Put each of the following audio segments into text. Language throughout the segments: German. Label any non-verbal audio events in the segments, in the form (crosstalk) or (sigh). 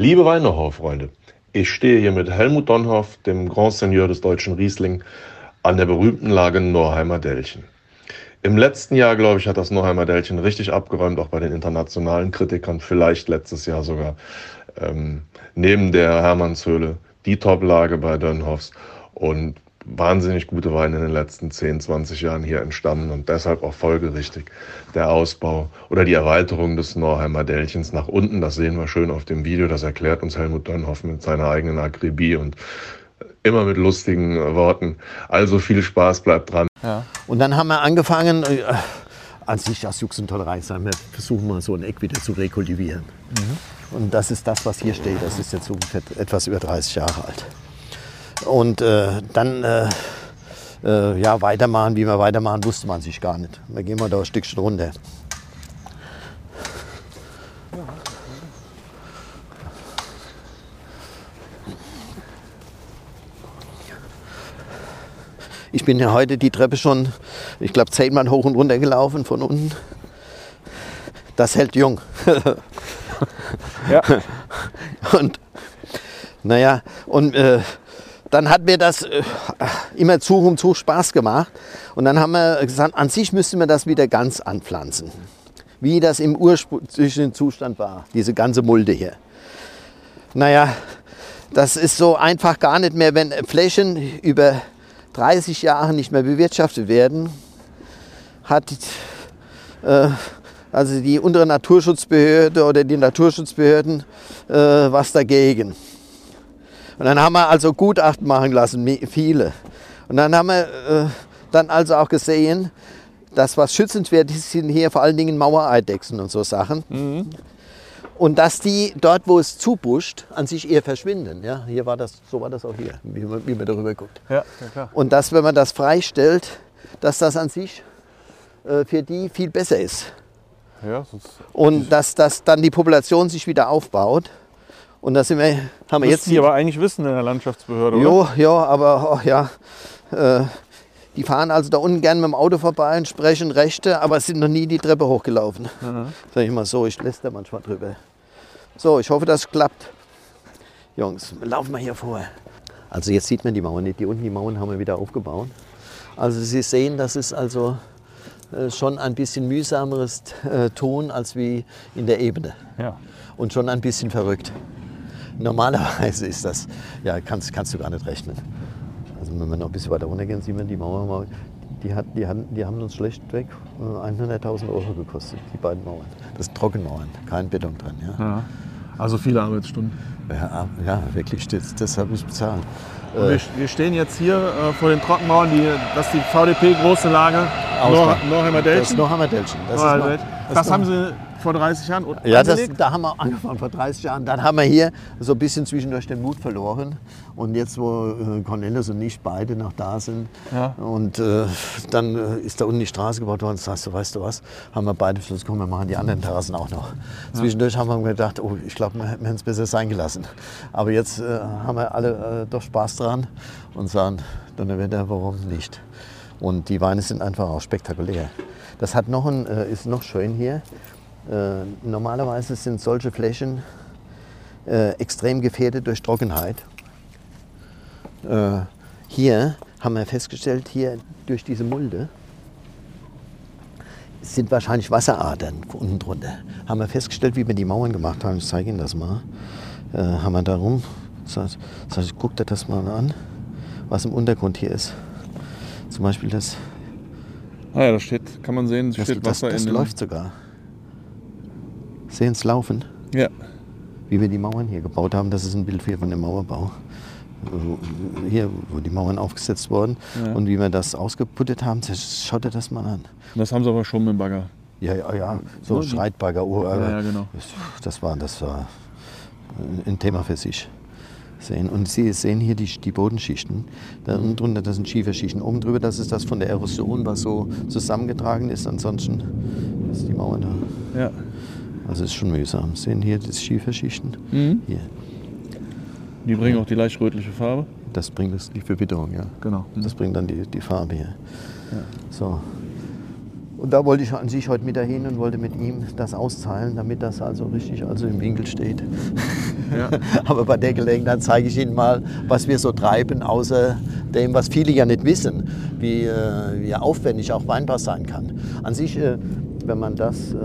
Liebe Weinerhau-Freunde, ich stehe hier mit Helmut Donhoff, dem Grand Seigneur des deutschen Riesling, an der berühmten Lage Norheimer Dellchen. Im letzten Jahr, glaube ich, hat das Norheimer Dellchen richtig abgeräumt, auch bei den internationalen Kritikern, vielleicht letztes Jahr sogar. Ähm, neben der Hermannshöhle die Top-Lage bei Dönhoffs und wahnsinnig gute Weine in den letzten 10, 20 Jahren hier entstanden und deshalb auch folgerichtig der Ausbau oder die Erweiterung des Norheimer Dellchens nach unten. Das sehen wir schön auf dem Video. Das erklärt uns Helmut Dönhoff mit seiner eigenen Akribie und immer mit lustigen Worten. Also viel Spaß, bleibt dran. Ja. Und dann haben wir angefangen, äh, an sich aus Jux und Tollerei sagen wir versuchen mal so ein Eck wieder zu rekultivieren. Mhm. Und das ist das, was hier steht. Das ist jetzt ungefähr etwas über 30 Jahre alt. Und äh, dann äh, äh, ja, weitermachen, wie wir weitermachen, wusste man sich gar nicht. Wir gehen mal da ein Stückchen runter. Ich bin ja heute die Treppe schon, ich glaube, zehnmal hoch und runter gelaufen von unten. Das hält jung. ja. (laughs) Und naja, und äh, dann hat mir das äh, immer Zug um Zug Spaß gemacht. Und dann haben wir gesagt, an sich müsste man das wieder ganz anpflanzen. Wie das im ursprünglichen Zustand war, diese ganze Mulde hier. Naja, das ist so einfach gar nicht mehr, wenn Flächen über 30 Jahre nicht mehr bewirtschaftet werden, hat äh, also die untere Naturschutzbehörde oder die Naturschutzbehörden äh, was dagegen. Und dann haben wir also Gutachten machen lassen, viele. Und dann haben wir äh, dann also auch gesehen, dass was schützenswert ist, sind hier vor allen Dingen Mauereidechsen und so Sachen. Mhm. Und dass die dort, wo es zubuscht, an sich eher verschwinden. Ja, hier war das, so war das auch hier, wie man, wie man darüber guckt. Ja, ja, Und dass, wenn man das freistellt, dass das an sich äh, für die viel besser ist. Ja, und dass, dass dann die Population sich wieder aufbaut. Und das sind wir, haben wir jetzt. Sie aber eigentlich wissen in der Landschaftsbehörde, jo, oder? Ja, aber oh, ja. Äh, die fahren also da unten gerne mit dem Auto vorbei und sprechen Rechte, aber sind noch nie die Treppe hochgelaufen. Mhm. Sag ich mal so, ich lässt da manchmal drüber. So, ich hoffe, das klappt. Jungs, laufen wir hier vor. Also jetzt sieht man die Mauern nicht. Die unten die Mauern haben wir wieder aufgebaut. Also Sie sehen, das ist also äh, schon ein bisschen mühsameres äh, Ton als wie in der Ebene. Ja. Und schon ein bisschen verrückt. Normalerweise ist das, ja, kannst, kannst du gar nicht rechnen. Also wenn wir noch ein bisschen weiter runtergehen, sieht man die Mauer, die, hat, die, haben, die haben uns schlechtweg 100.000 äh, Euro gekostet, die beiden Mauern. Das sind Trockenmauern, kein Beton drin. Ja. ja. Also viele Arbeitsstunden. Ja, ja wirklich, das, das habe ich bezahlt. Wir, äh, wir, stehen jetzt hier äh, vor den Trockenmauern, die, das ist die VDP große Lage Norheimer Delchen. Das ist Norheimer Delchen. Das, das, das haben Sie vor 30 Jahren Ja, das, da haben wir angefangen vor 30 Jahren. Dann haben wir hier so ein bisschen zwischendurch den Mut verloren. Und jetzt, wo äh, Cornelis und ich beide noch da sind, ja. und äh, dann äh, ist da unten die Straße gebaut worden, sagst du, weißt du was, haben wir beide beschlossen, komm, wir machen die anderen Terrassen auch noch. Zwischendurch haben wir gedacht, oh, ich glaube, wir, wir hätten es besser sein gelassen. Aber jetzt äh, haben wir alle äh, doch Spaß dran und sagen, Donnerwetter, warum nicht? Und die Weine sind einfach auch spektakulär. Das hat noch ein, äh, ist noch schön hier. Äh, normalerweise sind solche Flächen äh, extrem gefährdet durch Trockenheit. Äh, hier haben wir festgestellt, hier durch diese Mulde sind wahrscheinlich Wasseradern unten drunter. Haben wir festgestellt, wie wir die Mauern gemacht haben. Ich zeige Ihnen das mal. Äh, haben wir darum, sag, sag ich, guck dir das mal an, was im Untergrund hier ist. Zum Beispiel das. Ah ja, da steht, kann man sehen, das, steht Wasser das, das in läuft sogar. Sehen es laufen? Ja. Wie wir die Mauern hier gebaut haben, das ist ein Bild hier von dem Mauerbau. Hier, wo die Mauern aufgesetzt wurden ja. und wie wir das ausgeputtet haben, schaut dir das mal an. Das haben sie aber schon mit dem Bagger. Ja, ja, ja, so no, Schreitbagger. Oh, ja, ja, genau. Das war, das war ein Thema für sich. Sehen. Und Sie sehen hier die, die Bodenschichten. Da unten drunter, das sind Schieferschichten. Oben drüber, das ist das von der Erosion, was so zusammengetragen ist. Ansonsten ist die Mauer da. Ja. Also es ist schon mühsam. Sehen hier die Schieferschichten? Mhm. Hier. Die bringen auch die leicht rötliche Farbe? Das bringt das, die Verwitterung, ja. Genau. Mhm. Das bringt dann die, die Farbe hier. Ja. So. Und da wollte ich an sich heute mit dahin und wollte mit ihm das auszahlen, damit das also richtig also im Winkel steht. Ja. (laughs) Aber bei der Gelegenheit zeige ich Ihnen mal, was wir so treiben, außer dem, was viele ja nicht wissen, wie, äh, wie aufwendig auch Weinbau sein kann. An sich, äh, wenn man das, äh,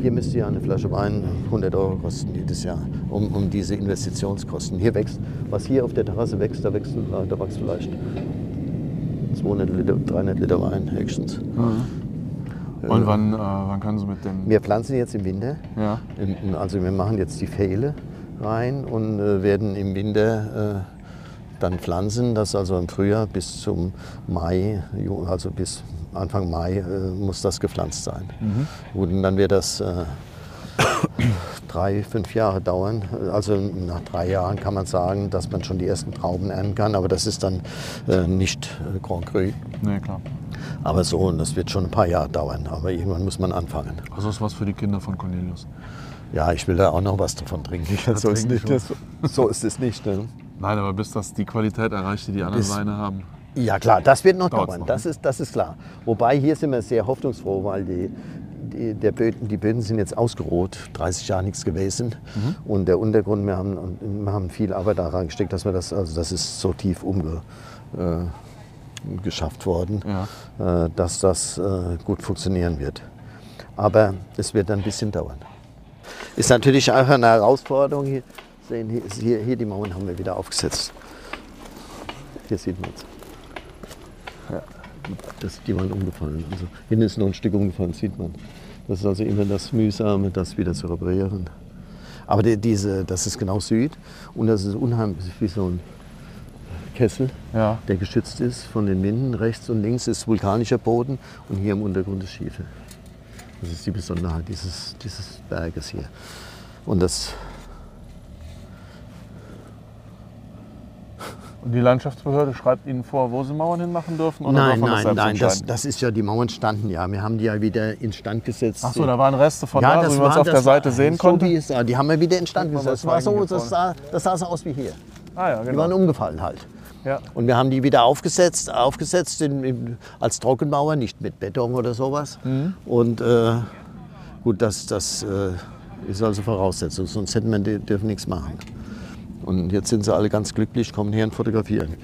hier müsste ja eine Flasche Wein 100 Euro kosten jedes Jahr, um, um diese Investitionskosten. Hier wächst, was hier auf der Terrasse wächst, da wächst, da wächst vielleicht 200 Liter, 300 Liter Wein höchstens. Mhm. Und wann, äh, wann können Sie mit dem? Wir pflanzen jetzt im Winter. Ja. Also wir machen jetzt die Pfähle rein und äh, werden im Winter äh, dann pflanzen. Das also im Frühjahr bis zum Mai, also bis Anfang Mai äh, muss das gepflanzt sein. Mhm. Und dann wird das äh, (coughs) drei, fünf Jahre dauern. Also nach drei Jahren kann man sagen, dass man schon die ersten Trauben ernten kann, aber das ist dann äh, nicht Grand Cru. Nee, klar. Aber so, und das wird schon ein paar Jahre dauern, aber irgendwann muss man anfangen. Also ist was für die Kinder von Cornelius. Ja, ich will da auch noch was davon trinken. So ist, nicht, das, so ist es nicht. Ne? Nein, aber bis das die Qualität erreicht, die die anderen bis, Weine haben. Ja klar, das wird noch dauern, das, ne? ist, das ist klar. Wobei hier sind wir sehr hoffnungsfroh, weil die, die, der Böden, die Böden sind jetzt ausgeroht, 30 Jahre nichts gewesen. Mhm. Und der Untergrund, wir haben, wir haben viel Arbeit daran gesteckt, dass wir das, also das ist so tief umge, äh, geschafft worden, ja. äh, dass das äh, gut funktionieren wird. Aber es wird ein bisschen dauern. Ist natürlich auch eine Herausforderung. Hier, sehen, hier, hier die Mauern haben wir wieder aufgesetzt. Hier sieht man es. Ja, das, die waren umgefallen. Also hinten ist noch ein Stück umgefallen, sieht man. Das ist also immer das Mühsame, das wieder zu reparieren. Aber die, diese, das ist genau Süd und das ist unheimlich wie so ein Kessel, ja. der geschützt ist von den Winden. Rechts und links ist vulkanischer Boden und hier im Untergrund ist Schiefe. Das ist die Besonderheit dieses, dieses Berges hier. Und das die Landschaftsbehörde schreibt Ihnen vor, wo Sie Mauern hinmachen dürfen? Oder nein, nein, das nein, das, das, ist ja, die Mauern standen ja. Wir haben die ja wieder instand gesetzt. Ach so, da waren Reste von ja, da, so wie man es auf der Seite sehen so konnte? Wie es, die haben wir wieder instand gesetzt. Das, war so, das, sah, das sah so aus wie hier. Ah, ja, genau. Die waren umgefallen halt. Ja. Und wir haben die wieder aufgesetzt, aufgesetzt in, in, als Trockenmauer, nicht mit Beton oder sowas. Mhm. Und äh, gut, das, das äh, ist also Voraussetzung, sonst hätten wir dürfen nichts machen. Und jetzt sind sie alle ganz glücklich, kommen her und fotografieren.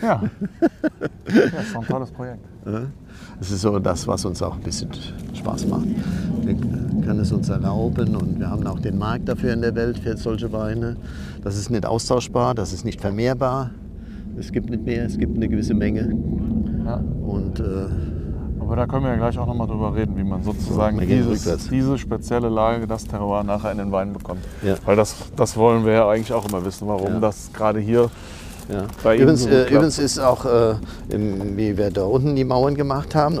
Ja, (laughs) ja ist ein tolles Projekt. Das ist so das, was uns auch ein bisschen Spaß macht. Wir können es uns erlauben und wir haben auch den Markt dafür in der Welt für solche Weine. Das ist nicht austauschbar, das ist nicht vermehrbar. Es gibt nicht mehr, es gibt eine gewisse Menge. Ja. Und äh, aber da können wir ja gleich auch nochmal drüber reden, wie man sozusagen dieses, diese spezielle Lage, das Terroir nachher in den Wein bekommt. Ja. Weil das, das wollen wir ja eigentlich auch immer wissen, warum ja. das gerade hier ja. bei übrigens, so äh, übrigens ist auch, äh, im, wie wir da unten die Mauern gemacht haben,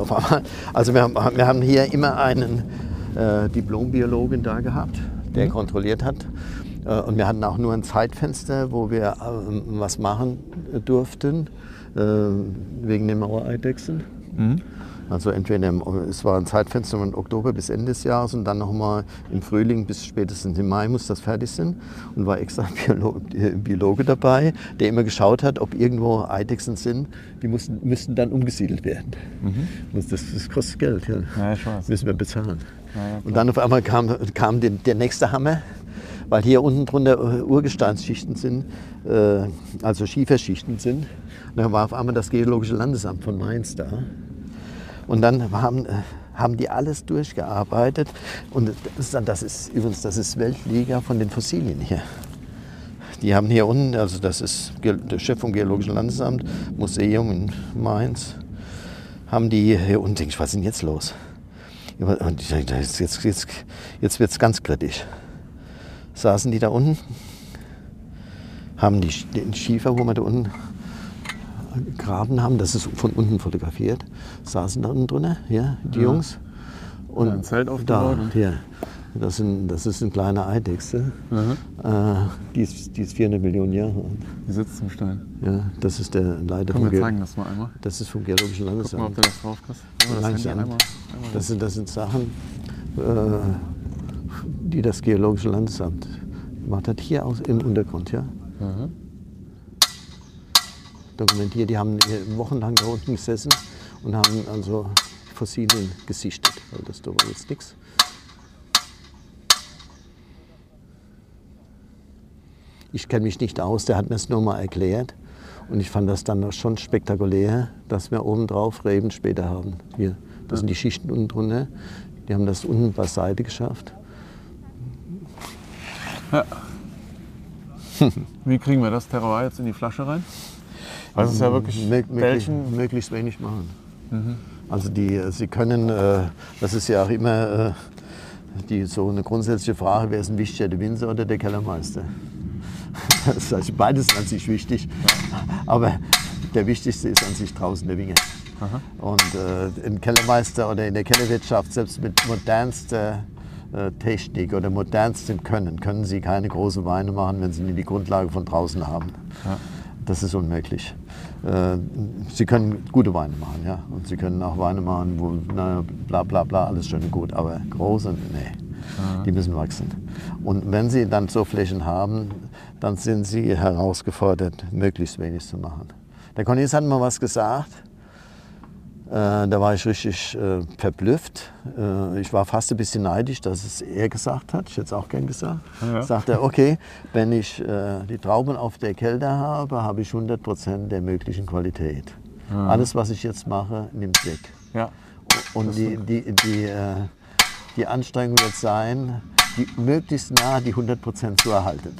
also wir haben, wir haben hier immer einen äh, Diplombiologen da gehabt, der mhm. kontrolliert hat. Äh, und wir hatten auch nur ein Zeitfenster, wo wir ähm, was machen durften, äh, wegen den Mauereidechsen. Mhm. Also entweder im, es war ein Zeitfenster von Oktober bis Ende des Jahres und dann nochmal im Frühling bis spätestens im Mai muss das fertig sein. Und war extra ein Biologe, Biologe dabei, der immer geschaut hat, ob irgendwo Eidechsen sind, die mussten, müssten dann umgesiedelt werden. Mhm. Das, das, kostet Geld, ja. ja ich weiß. Müssen wir bezahlen. Ja, und dann auf einmal kam, kam den, der nächste Hammer, weil hier unten drunter Urgesteinsschichten sind, äh, also Schieferschichten sind. Und dann war auf einmal das Geologische Landesamt von Mainz da. Und dann haben, äh, haben die alles durchgearbeitet. Und das ist, das ist übrigens, das ist Weltliga von den Fossilien hier. Die haben hier unten, also das ist der Chef vom Geologischen Landesamt, Museum in Mainz, haben die hier unten, ich, was ist denn jetzt los? Und jetzt, jetzt, jetzt, jetzt wird es ganz kritisch. Saßen die da unten, haben die, den Schiefer, wo man da unten gegraben haben, das ist von unten fotografiert, saßen da unten drin, ja, die ja. Jungs. Und ein Zelt aufgebaut. Da, hier. Das, sind, das ist ein kleiner Eidechse. Äh, die, ist, die ist 400 Millionen Jahre alt. Die sitzt im Stein. Ja, das ist der Leiter Komm, vom wir zeigen das mal einmal. Das ist vom Geologischen Landesamt. Guck mal, ob du das drauf kriegst. Das, einmal, einmal das, sind, das sind Sachen, äh, die das Geologische Landesamt gemacht hat. Hier aus, im Untergrund, ja. Mhm dokumentiert. Die haben wochenlang da unten gesessen und haben also Fossilien gesichtet, weil das da war jetzt nichts. ich kenne mich nicht aus, der hat mir es nur mal erklärt. Und ich fand das dann schon spektakulär, dass wir oben drauf Reben später haben. Hier, das sind die Schichten unten drunter. Die haben das unten beiseite geschafft. Ja. (laughs) Wie kriegen wir das Terroir jetzt in die Flasche rein? Also es ist ja wirklich möglichst, möglichst wenig machen. Mhm. Also die, Sie können, äh, das ist ja auch immer äh, die, so eine grundsätzliche Frage, wer ist ein wichtiger, der Winzer oder der Kellermeister? (laughs) Das ist also beides an sich wichtig, aber der wichtigste ist an sich draußen der Winger. Aha. Und äh, ein Kellermeister oder in der Kellerwirtschaft, selbst mit modernster äh, Technik oder modernstem Können, können sie keine großen Weine machen, wenn sie nicht die Grundlage von draußen haben. Ja. Das ist unmöglich. Äh, sie können gute Weine machen, ja. Und Sie können auch Weine machen, wo na, bla bla bla, alles schön und gut. Aber große, nee, ja. die müssen wachsen. Und wenn Sie dann so Flächen haben, dann sind Sie herausgefordert, möglichst wenig zu machen. Der Cornelis hat mal was gesagt. Äh, da war ich richtig äh, verblüfft. Äh, ich war fast ein bisschen neidisch, dass es er gesagt hat. Ich hätte es auch gern gesagt. Ja. Sagt er, okay, wenn ich äh, die Trauben auf der Kälte habe, habe ich 100 Prozent der möglichen Qualität. Ja. Alles, was ich jetzt mache, nimmt weg. Ja. Und die, die, die, äh, die Anstrengung wird sein, die möglichst nah die 100 Prozent zu erhalten.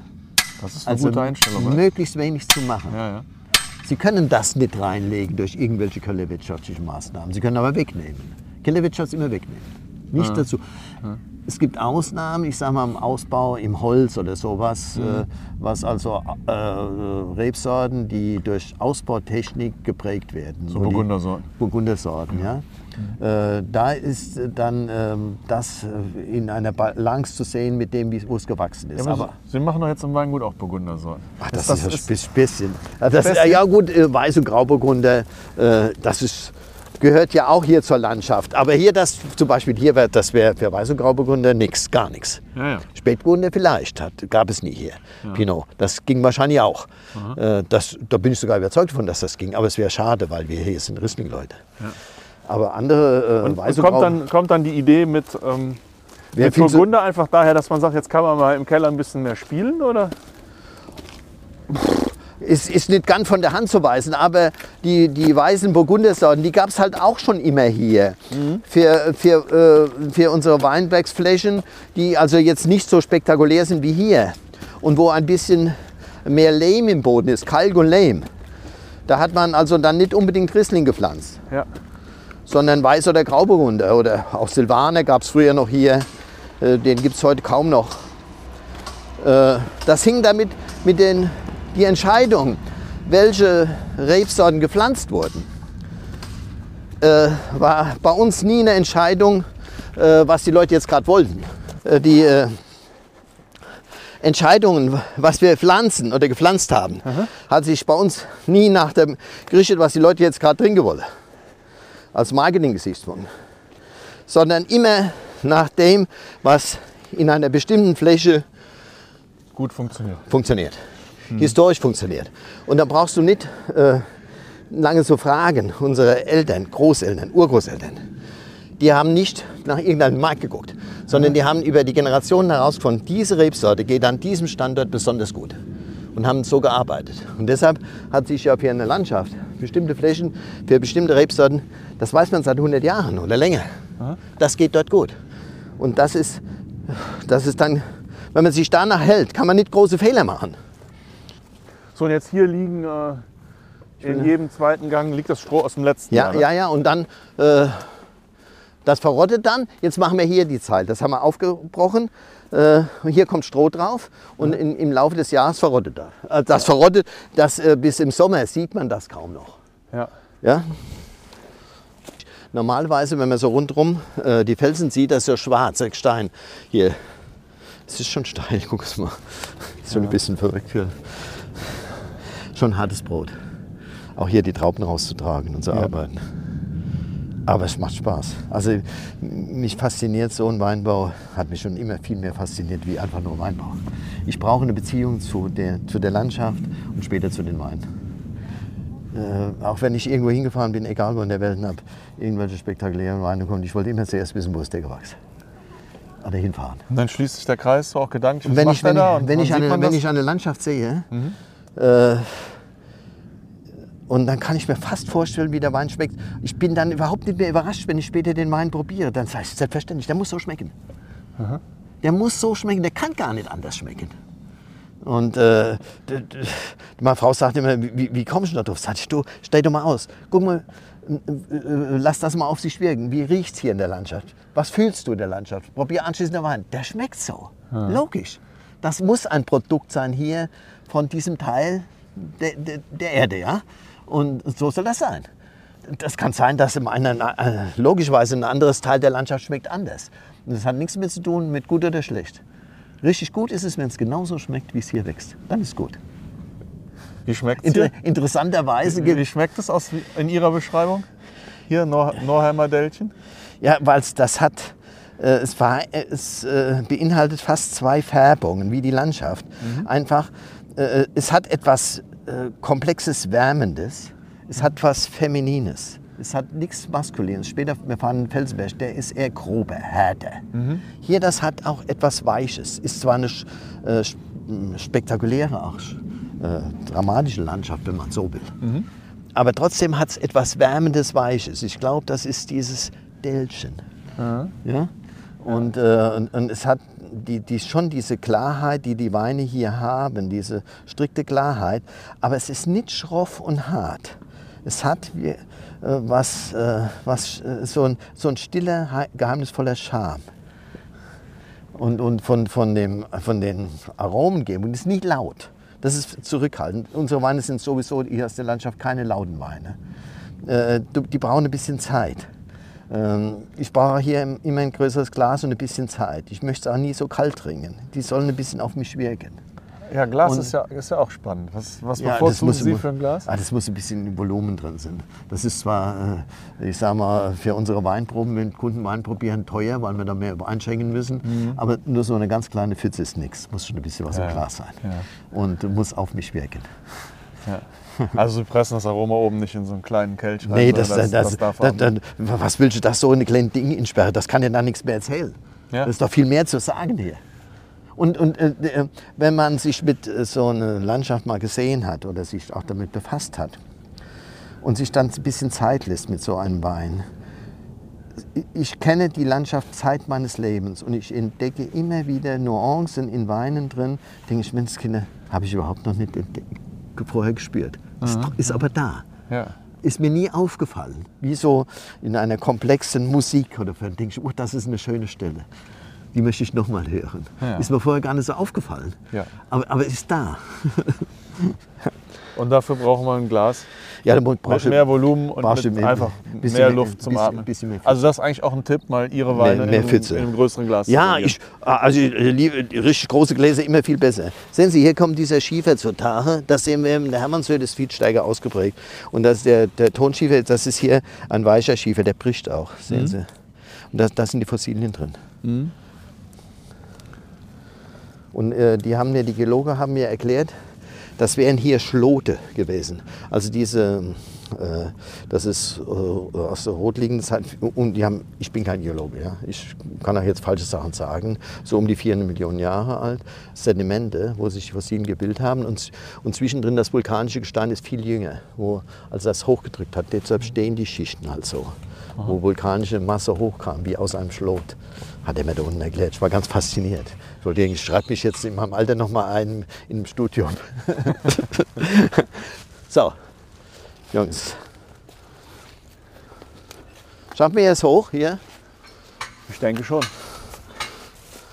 Das ist eine also gute Einstellung. Möglichst wenig zu machen. Ja, Sie können das nicht reinlegen durch irgendwelche kellerwirtschaftlichen Maßnahmen. Sie können aber wegnehmen. Kellerwirtschaft immer wegnehmen. Nicht ja. dazu. Ja. Es gibt Ausnahmen, ich sage mal im Ausbau im Holz oder sowas, mhm. äh, was also äh, Rebsorten, die durch Ausbautechnik geprägt werden. So Burgundersorten. Burgundersorten, ja. Äh, da ist dann ähm, das äh, in einer Balance zu sehen mit dem, wo es gewachsen ist. Ja, aber, aber Sie machen doch jetzt im Weingut auch Burgundersorten. Ach, das, das ist, ein bisschen. Das, ja gut, äh, Weiß- und Grauburgunder, äh, das ist gehört ja auch hier zur Landschaft. Aber hier das zum Beispiel hier wär, das wäre für Weiß- und Grauburgunder nichts, gar nichts. Ja, ja. Spätburgunder vielleicht, hat, gab es nie hier. Ja. Pinot, das ging wahrscheinlich auch. Äh, das, da bin ich sogar überzeugt davon, dass das ging. Aber es wäre schade, weil wir hier sind Riesling-Leute. Ja. Aber andere äh, und, und kommt, dann, kommt dann die Idee mit, ähm, mit Burgunder einfach daher, dass man sagt, jetzt kann man mal im Keller ein bisschen mehr spielen, oder? Ist, ist nicht ganz von der Hand zu weisen, aber die, die weißen Burgundersorten, die gab es halt auch schon immer hier. Mhm. Für, für, äh, für unsere Weinbergsflächen, die also jetzt nicht so spektakulär sind wie hier. Und wo ein bisschen mehr Lehm im Boden ist, Kalk und Lehm. Da hat man also dann nicht unbedingt Riesling gepflanzt. Ja sondern Weiß- oder Grauburgunder. Oder auch Silvaner gab es früher noch hier. Äh, den gibt es heute kaum noch. Äh, das hing damit mit den die Entscheidung, welche Rebsorten gepflanzt wurden, äh, war bei uns nie eine Entscheidung, was die Leute jetzt gerade wollten. die Entscheidungen, was wir pflanzen oder gepflanzt haben, Aha. hat sich bei uns nie nach dem gerichtet, was die Leute jetzt gerade trinken wollen als Marketing-Gesichtspunkt, sondern immer nach dem, was in einer bestimmten Fläche gut funktioniert. funktioniert. Hm. Historisch funktioniert. Und da brauchst du nicht äh, lange zu fragen. Unsere Eltern, Großeltern, Urgroßeltern, die haben nicht nach irgendeinem Markt geguckt, sondern die haben über die Generationen herausgefunden, diese Rebsorte geht an diesem Standort besonders gut und haben so gearbeitet. Und deshalb hat sich ja für eine Landschaft bestimmte Flächen, für bestimmte Rebsorten, das weiß man seit 100 Jahren oder länger. Das geht dort gut. Und das ist, das ist dann, wenn man sich danach hält, kann man nicht große Fehler machen. So, und jetzt hier liegen äh, in jedem zweiten Gang liegt das Stroh aus dem letzten ja, Jahr. Ne? Ja, ja, und dann, äh, das verrottet dann. Jetzt machen wir hier die Zeit. Das haben wir aufgebrochen. Äh, hier kommt Stroh drauf und in, im Laufe des Jahres verrottet das. Äh, das verrottet, das, äh, bis im Sommer sieht man das kaum noch. Ja. ja? Normalerweise, wenn man so rundherum äh, die Felsen sieht, das ist ja schwarz, Stein. Hier, es ist schon steil, (laughs) guck es mal. Ist schon ja. ein bisschen verrückt für. Schon hartes Brot. Auch hier die Trauben rauszutragen und zu ja. arbeiten. Aber es macht Spaß. Also mich fasziniert so ein Weinbau, hat mich schon immer viel mehr fasziniert wie einfach nur Weinbau. Ich brauche eine Beziehung zu der, zu der Landschaft und später zu den Weinen. Äh, auch wenn ich irgendwo hingefahren bin, egal wo in der Welt, habe irgendwelche spektakulären Weine kommen, ich wollte immer zuerst wissen, wo ist der gewachsen. oder hinfahren. Und dann schließt sich der Kreis so auch gedanklich. Wenn ich, wenn, da? wenn, ich eine, wenn ich eine Landschaft sehe, mhm. äh, und dann kann ich mir fast vorstellen, wie der Wein schmeckt. Ich bin dann überhaupt nicht mehr überrascht, wenn ich später den Wein probiere. Dann sage ich selbstverständlich, der muss so schmecken. Mhm. Der muss so schmecken, der kann gar nicht anders schmecken. Und äh, meine Frau sagt immer, wie, wie kommst du da drauf? Sag ich, du, stell doch mal aus. Guck mal, lass das mal auf sich wirken. Wie riecht es hier in der Landschaft? Was fühlst du in der Landschaft? Probier anschließend der Wein. Der schmeckt so. Ja. Logisch. Das muss ein Produkt sein hier von diesem Teil der, der, der Erde. Ja? Und so soll das sein. Das kann sein, dass im einen, äh, logischerweise ein anderes Teil der Landschaft schmeckt anders. Und das hat nichts mehr zu tun mit gut oder schlecht. Richtig gut ist es, wenn es genauso schmeckt, wie es hier wächst. Dann ist gut. Wie schmeckt es Inter Interessanterweise. Wie, wie, schmeckt es aus, in Ihrer Beschreibung? Hier, Nor Norheimer Dellchen? Ja, weil es das hat. Äh, es, war, äh, es äh, beinhaltet fast zwei Färbungen, wie die Landschaft. Mhm. Einfach, äh, es hat etwas äh, komplexes, Wärmendes. Es hat was Feminines. Es hat nichts Maskulines. Später, wir fahren in Felsenberg, der ist eher grober, härter. Mhm. Hier, das hat auch etwas Weiches. Ist zwar eine äh, spektakuläre, auch äh, dramatische Landschaft, wenn man so will. Mhm. Aber trotzdem hat es etwas Wärmendes, Weiches. Ich glaube, das ist dieses Dellchen. Mhm. Ja? Und, äh, und, und, es hat die, die, schon diese Klarheit, die die Weine hier haben, diese strikte Klarheit. Aber es ist nicht schroff und hart. Es hat wie, äh, was, äh, was äh, so, ein, so ein stiller, geheimnisvoller Charme. Und, und von, von, dem, von den Aromengebungen ist nicht laut. Das ist zurückhaltend. Unsere Weine sind sowieso hier aus der Landschaft keine lauten Weine. Äh, die brauchen ein bisschen Zeit. Ähm, ich brauche hier immer ein größeres Glas und ein bisschen Zeit. Ich möchte es auch nie so kalt trinken. Die sollen ein bisschen auf mich wirken. Ja, Glas ist ja, ist ja auch spannend. Was, was ja, bevorzugen muss, Sie für ein Glas? Ah, das muss ein bisschen Volumen drin sein. Das ist zwar, äh, ich sage mal, für unsere Weinproben, wenn Kunden Wein probieren, teuer, weil wir da mehr einschenken müssen. Mhm. Aber nur so eine ganz kleine Pfütze ist nichts. Muss schon ein bisschen was ja, im Glas sein. Ja. Und muss auf mich wirken. Ja. Also Sie pressen das Aroma oben nicht in so einen kleinen Kelch rein? Nee, das, das, das, das was willst du das so in ein kleines Ding insperren? Das kann ja da nichts mehr erzählen. Ja. Das ist doch viel mehr zu sagen hier. Und, und äh, äh, wenn man sich mit äh, so einer Landschaft mal gesehen hat oder sich auch damit befasst hat und sich dann ein bisschen Zeit lässt mit so einem Wein, ich kenne die Landschaft Zeit meines Lebens und ich entdecke immer wieder Nuancen in Weinen drin, denke ich, Menschkinder, habe ich überhaupt noch nicht vorher gespürt. Ist, ist aber da. Ja. Ist mir nie aufgefallen. Wie so in einer komplexen Musik oder denke ich, oh, das ist eine schöne Stelle die möchte ich noch mal hören. Ja. Ist mir vorher gar nicht so aufgefallen. Ja. Aber, aber ist da. (laughs) und dafür brauchen wir ein Glas. Ja, dann brauchst mit mehr Volumen und einfach mehr Luft zum Atmen. Also das ist eigentlich auch ein Tipp, mal Ihre Weine mehr, mehr in, in, einem größeren Glas ja, ich, also richtig große Gläser immer viel besser. Sehen Sie, hier kommt dieser Schiefer zur Tage. Das sehen wir der Hermannshöhe, ist viel steiger ausgeprägt. Und das der, der Tonschiefer, das ist hier ein weicher Schiefer, der bricht auch, sehen mhm. Sie. Und da, da sind die Fossilien drin. Mhm. Und äh, die haben mir, die Geologen haben mir erklärt, das wären hier Schlote gewesen. Also diese, äh, das ist äh, aus der rotliegenden Zeit. Und die haben, ich bin kein Geologe, ja. ich kann auch jetzt falsche Sachen sagen, so um die 400 Millionen Jahre alt, Sedimente, wo sich Fossilien gebildet haben. Und, und zwischendrin das vulkanische Gestein ist viel jünger, wo, als das hochgedrückt hat. Deshalb stehen die Schichten halt so, wo vulkanische Masse hochkam, wie aus einem Schlot hat er mir da unten erklärt. Ich war ganz fasziniert. Ich wollte ich schreibe mich jetzt in meinem Alter noch mal ein im Studium. (laughs) so, Jungs. Schaffen wir jetzt hoch hier? Ich denke schon.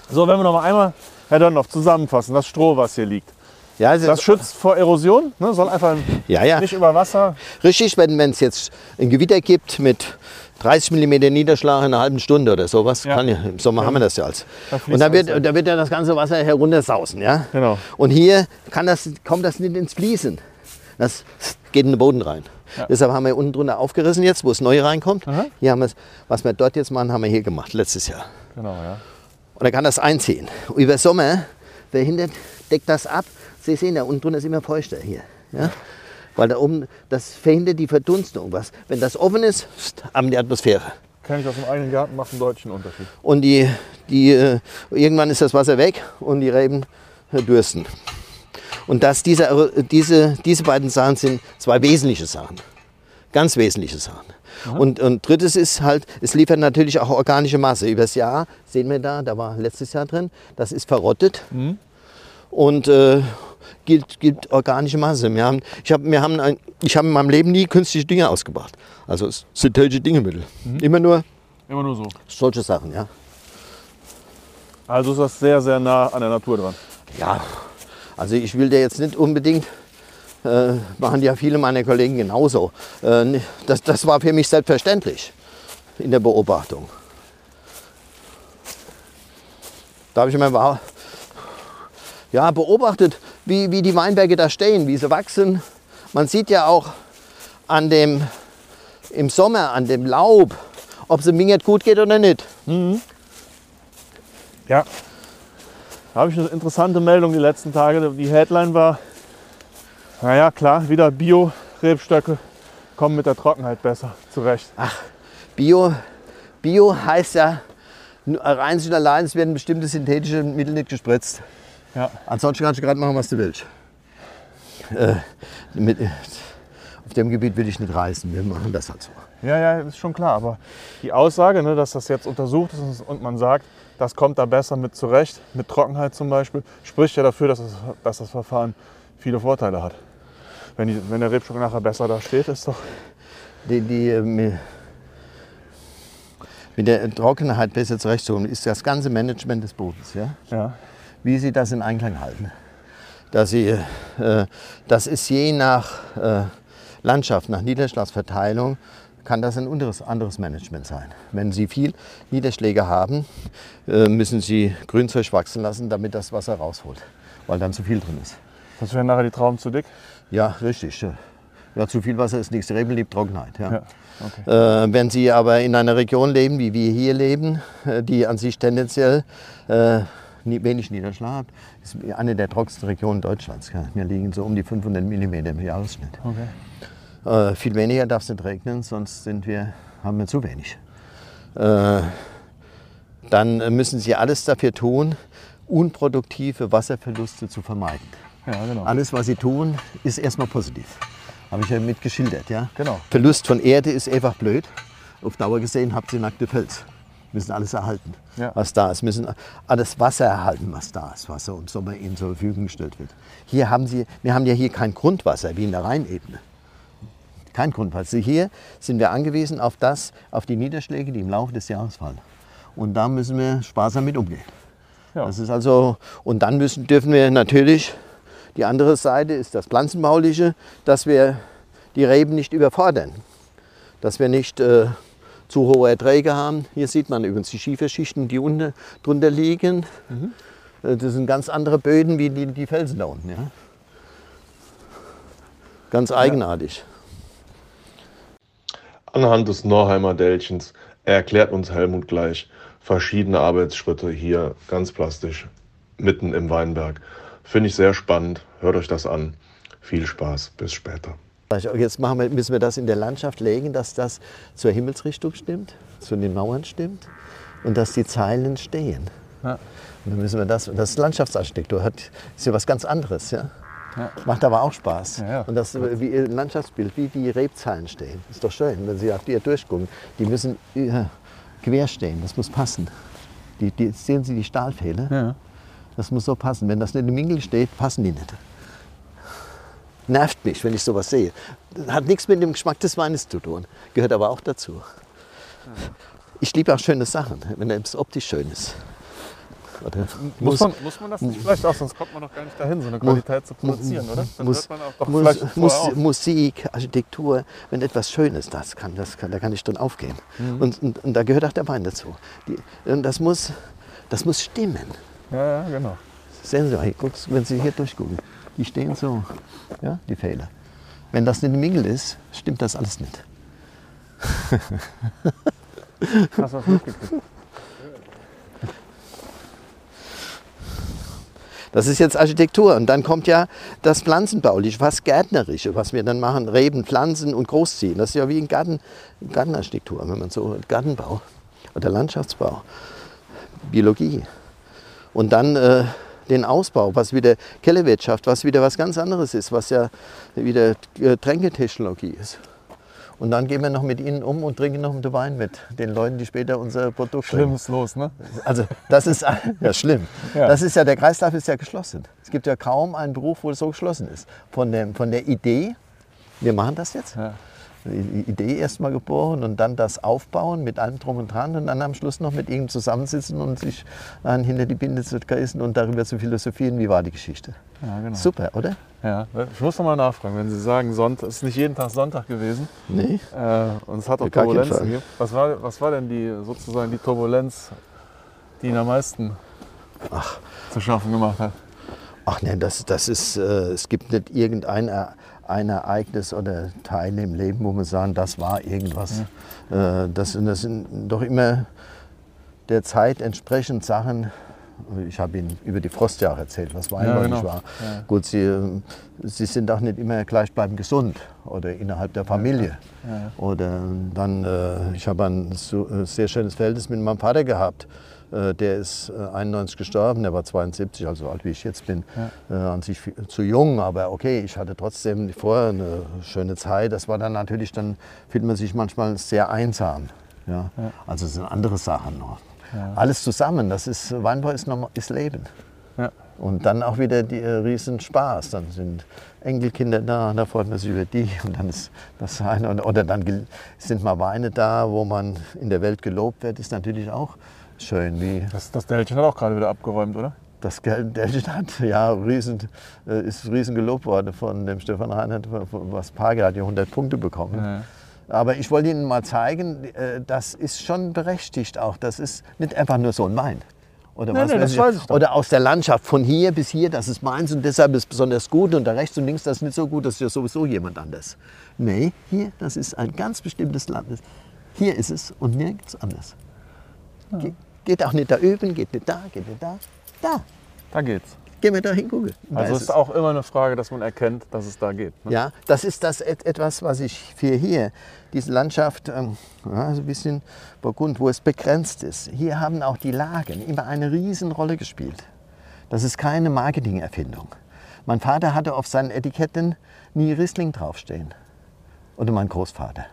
So, wenn wir noch mal einmal, Herr Dönnoff, zusammenfassen, das Stroh, was hier liegt. Ja, das schützt vor Erosion, ne? soll einfach ja, ja. nicht über Wasser. Richtig, wenn es jetzt ein Gewitter gibt mit 30 mm Niederschlag in einer halben Stunde oder sowas. Ja. Ja, Im Sommer ja. haben wir das ja als. Da und da wird, da wird ja das ganze Wasser heruntersausen. Ja? Genau. Und hier kann das, kommt das nicht ins Fließen. Das geht in den Boden rein. Ja. Deshalb haben wir unten drunter aufgerissen jetzt, wo es neu reinkommt. Aha. Hier haben wir was wir dort jetzt machen, haben wir hier gemacht, letztes Jahr. Genau, ja. Und dann kann das einziehen. Über Sommer, wer deckt das ab. Sie sehen ja, unten drunter ist immer feuchter hier. Ja? Weil da oben, das verhindert die Verdunstung. Was, wenn das offen ist, haben die Atmosphäre. Kenne ich aus dem eigenen Garten, macht einen deutlichen Unterschied. Und die, die, äh, irgendwann ist das Wasser weg und die Reben äh, dürsten. Und dass diese, diese, diese beiden Sachen sind zwei wesentliche Sachen. Ganz wesentliche Sachen. Und, und drittes ist halt, es liefert natürlich auch organische Masse. Über das Jahr sehen wir da, da war letztes Jahr drin, das ist verrottet. Mhm. Und äh, gilt, gilt organische Masse. Wir haben, ich habe wir haben ein, ich hab in meinem Leben nie künstliche Dinge ausgebracht. Also synthetische Düngemittel. Mhm. Immer nur Immer nur so. Solche Sachen, ja. Also ist das sehr, sehr nah an der Natur dran. Ja, also ich will dir jetzt nicht unbedingt äh, machen ja viele meiner Kollegen genauso. Äh, das, das war für mich selbstverständlich in der Beobachtung. Da habe ich immer ja, beobachtet, wie, wie die Weinberge da stehen, wie sie wachsen. Man sieht ja auch an dem, im Sommer an dem Laub, ob es dem Wingert gut geht oder nicht. Mhm. Ja, da habe ich eine interessante Meldung die letzten Tage. Die Headline war, naja, klar, wieder Bio-Rebstöcke kommen mit der Trockenheit besser zurecht. Ach, Bio, Bio heißt ja, rein und allein, es werden bestimmte synthetische Mittel nicht gespritzt. Ja. Ansonsten kannst du gerade machen, was du willst. Äh, mit, auf dem Gebiet will ich nicht reisen. Wir machen das halt so. Ja, ja, ist schon klar. Aber die Aussage, ne, dass das jetzt untersucht ist und man sagt, das kommt da besser mit zurecht, mit Trockenheit zum Beispiel, spricht ja dafür, dass das, dass das Verfahren viele Vorteile hat wenn, die, wenn der Rebstock nachher besser da steht, ist doch. Die, die, äh, mit der Trockenheit besser zurechtzukommen, ist das ganze Management des Bodens. Ja? Ja. Wie Sie das in Einklang halten. Dass Sie, äh, das ist je nach äh, Landschaft, nach Niederschlagsverteilung, kann das ein anderes, anderes Management sein. Wenn Sie viel Niederschläge haben, äh, müssen Sie Grünzeug wachsen lassen, damit das Wasser rausholt, weil dann zu viel drin ist. Das wären nachher die Trauben zu dick? Ja, richtig. Ja, zu viel Wasser ist nichts. Die Reben liebt Trockenheit. Ja. ja okay. äh, wenn Sie aber in einer Region leben, wie wir hier leben, äh, die an sich tendenziell äh, wenig Niederschlag hat, ist eine der trockensten Regionen Deutschlands. Wir liegen so um die 500 mm im Jahresschnitt. Okay. Äh, viel weniger darf es nicht regnen, sonst sind wir, haben wir zu wenig. Äh, dann müssen Sie alles dafür tun, unproduktive Wasserverluste zu vermeiden. Ja, genau. Alles, was sie tun, ist erstmal positiv. Habe ich ja mitgeschildert. Ja? Genau. Verlust von Erde ist einfach blöd. Auf Dauer gesehen habt ihr nackte Pelz. Müssen alles erhalten, ja. was da ist. Müssen alles Wasser erhalten, was da ist. Wasser und Sommer ihnen zur Verfügung gestellt wird. Hier haben sie, wir haben ja hier kein Grundwasser wie in der Rheinebene. Kein Grundwasser. Hier sind wir angewiesen auf das, auf die Niederschläge, die im Laufe des Jahres fallen. Und da müssen wir sparsam mit umgehen. Ja. Das ist also, und dann müssen, dürfen wir natürlich die andere Seite ist das Pflanzenbauliche, dass wir die Reben nicht überfordern. Dass wir nicht äh, zu hohe Erträge haben. Hier sieht man übrigens die Schieferschichten, die unten drunter liegen. Mhm. Äh, das sind ganz andere Böden wie die, die Felsen da unten. Ja? Ganz eigenartig. Anhand des Norheimer Dälchens erklärt uns Helmut gleich verschiedene Arbeitsschritte hier ganz plastisch mitten im Weinberg. Finde ich sehr spannend. Hört euch das an. Viel Spaß. Bis später. Jetzt wir, müssen wir das in der Landschaft legen, dass das zur Himmelsrichtung stimmt, zu den Mauern stimmt und dass die Zeilen stehen. Ja. Und dann müssen wir das, das ist Landschaftsarchitektur, hat, ist ja was ganz anderes. Ja? ja. Macht aber auch Spaß. Ja, und das wie Ihr Landschaftsbild, wie die Rebzeilen stehen. Ist doch schön, wenn Sie auf die durchgucken. Die müssen quer stehen, das muss passen. Die, die, sehen Sie die Stahlfehler? Das muss so passen. Wenn das nicht im Winkel steht, passen die nicht. Nervt mich, wenn ich sowas sehe. Hat nichts mit dem Geschmack des Weines zu tun. Gehört aber auch dazu. Ich liebe auch schöne Sachen, wenn es optisch schön ist. Muss, muss, man, muss man das nicht vielleicht auch, sonst kommt man doch gar nicht dahin, so eine Qualität zu produzieren, oder? Dann muss, hört man auch doch muss, muss Musik, Architektur, wenn etwas Schönes das kann, das kann, da kann ich drin aufgehen. Mhm. Und, und, und, da gehört auch der Wein dazu. Die, und das muss, das muss stimmen. Ja, ja, genau. Sehen Sie mal, wenn Sie hier durchgucken, die stehen so, ja, die Fehler. Wenn das nicht ein Mingel ist, stimmt das alles nicht. (laughs) Hast du mitgekriegt? Das ist jetzt Architektur. Und dann kommt ja das Pflanzenbauliche, was Gärtnerische, was wir dann machen, Reben, Pflanzen und großziehen. Das ist ja wie ein Garten, Gartenarchitektur, wenn man so, Gartenbau oder Landschaftsbau, Biologie. Und dann äh, den Ausbau, was wieder Kellerwirtschaft, was wieder was ganz anderes ist, was ja wieder äh, Tränketechnologie ist. Und dann gehen wir noch mit ihnen um und trinken noch einen Wein mit den Leuten, die später unser Produkt Schlimm ist los, ne? Also das ist (laughs) ja schlimm. Ja. Das ist ja der Kreislauf ist ja geschlossen. Es gibt ja kaum einen Beruf, wo es so geschlossen ist. Von, dem, von der Idee, wir machen das jetzt. Ja. Die Idee erstmal geboren und dann das Aufbauen mit allem drum und dran und dann am Schluss noch mit ihm zusammensitzen und sich dann hinter die Binde zu geißen und darüber zu philosophieren, wie war die Geschichte. Ja, genau. Super, oder? Ja, ich muss noch mal nachfragen, wenn Sie sagen, Sonntag, es ist nicht jeden Tag Sonntag gewesen Nee. äh, und es hat auch keinen Turbulenzen gegeben. Was war, was war denn die, sozusagen die Turbulenz, die Ihnen am meisten zu schaffen gemacht hat? Ach nein, das, das ist, äh, es gibt nicht irgendein E- ein Ereignis oder Teil im Leben, wo man sagen, das war irgendwas. Äh, das, das sind doch immer der Zeit entsprechend Sachen. Ich habe Ihnen über die Frostjahre erzählt, was Weinbau genau. nicht war. Ja. Gut, Sie, äh, Sie sind auch nicht immer gleichbleibend gesund oder innerhalb der Familie. Oder dann, äh, ich habe ein so, äh, sehr schönes Verhältnis mit meinem Vater gehabt. Äh, Der ist äh, 91 gestorben, der war 72, also so alt wie ich jetzt bin. Äh, An sich viel- zu jung, aber okay, ich hatte trotzdem vorher eine schöne Zeit. Das war dann natürlich, dann fühlt man sich manchmal sehr einsam. Ja? Also es sind andere Sachen noch. Alles zusammen, das ist, Weinbau ist, normal- ist Leben. Ja. Und dann auch wieder die äh, riesen Spaß. Dann sind Enkelkinder da, da freut man sich über die. Und dann ist das eine. Und- Oder dann sind mal Weine da, wo man in der Welt gelobt wird, ist natürlich auch schön. Wie Das, das Dälchen hat auch gerade wieder abgeräumt, oder? das (laughs) der hat, ja, riesen, äh, ist riesen gelobt worden von dem Stefan Reinhardt, was Page hat ja 100 Punkte bekommen. Ja. Aber ich wollte Ihnen mal zeigen, äh, das ist schon berechtigt auch. Das ist nicht einfach nur so ein Wein. Oder, Nee, was nee, das ich. weiß ich doch. oder aus der Landschaft von hier bis hier, das ist meins und deshalb ist es besonders gut und da rechts und links, das ist nicht so gut, das ist ja sowieso jemand anders. Nee, hier, das ist ein ganz bestimmtes Land. Hier ist es und nirgends anders. Ge geht auch nicht da üben, geht nicht da, geht nicht da. Da, Da geht's. gehen wir da hingucken. Also ist es ist auch immer eine Frage, dass man erkennt, dass es da geht. Ne? ja, das ist das et etwas, was ich für hier, diese Landschaft, ähm, ja, so ein bisschen Burgund, wo es begrenzt ist. Hier haben auch die Lagen immer eine Riesenrolle gespielt. Das ist keine Marketingerfindung. Mein Vater hatte auf seinen Etiketten nie Riesling draufstehen. Oder mein Großvater.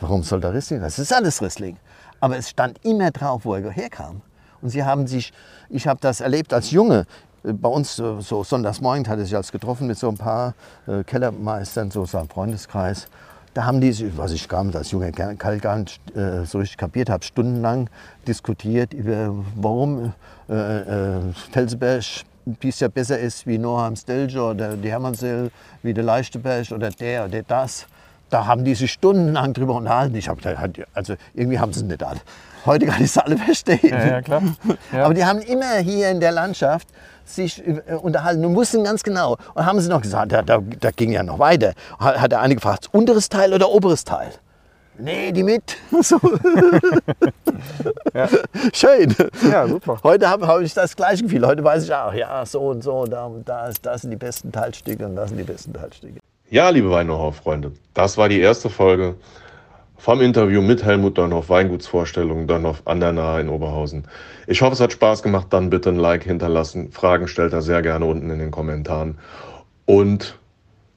Warum soll da Riesling? Das ist alles Riesling. Aber es stand immer drauf, wo er herkam. Und sie haben sich, ich habe das erlebt als Junge. Äh, Bei uns so, so sonntagsmorgen hatte ich als getroffen mit so ein paar äh, Kellermeistern, so sein Freundeskreis. Da haben die, was ich gar nicht als junger Kerl gar nicht äh, so richtig kapiert habe, stundenlang diskutiert über, warum äh, äh, Felsenberg dies ja besser ist wie Noam Stelger oder die Hermannsel, wie der Leichteberg oder der oder das. Da haben die sich stundenlang drüber unterhalten. Ich hab, da hat- also irgendwie haben sie es nicht alle. Heute kann ich es alle verstehen. Ja, ja, klar. Ja. Aber die haben immer hier in der Landschaft sich äh, unterhalten und wussten ganz genau. Und haben sie noch gesagt, da, da, da ging ja noch weiter. Hat, der eine gefragt, unteres Teil oder oberes Teil? Nee, die mit. (laughs) So. Ja. Schön. Ja, super. Heute habe hab ich das gleiche Gefühl. Heute weiß ich auch, ja, so und so, da, da, ist, da sind die besten Teilstücke und da sind die besten Teilstücke. Ja, liebe Weinhof-Freunde, das war die erste Folge vom Interview mit Helmut Dönhoff, Weingutsvorstellung Dönhoff an der Nahe in Oberhausen. Ich hoffe, es hat Spaß gemacht. Dann bitte ein Like hinterlassen. Fragen stellt er sehr gerne unten in den Kommentaren. Und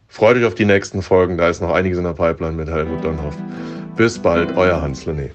freut euch auf die nächsten Folgen. Da ist noch einiges in der Pipeline mit Helmut Dönhoff. Bis bald, euer Hans Lené.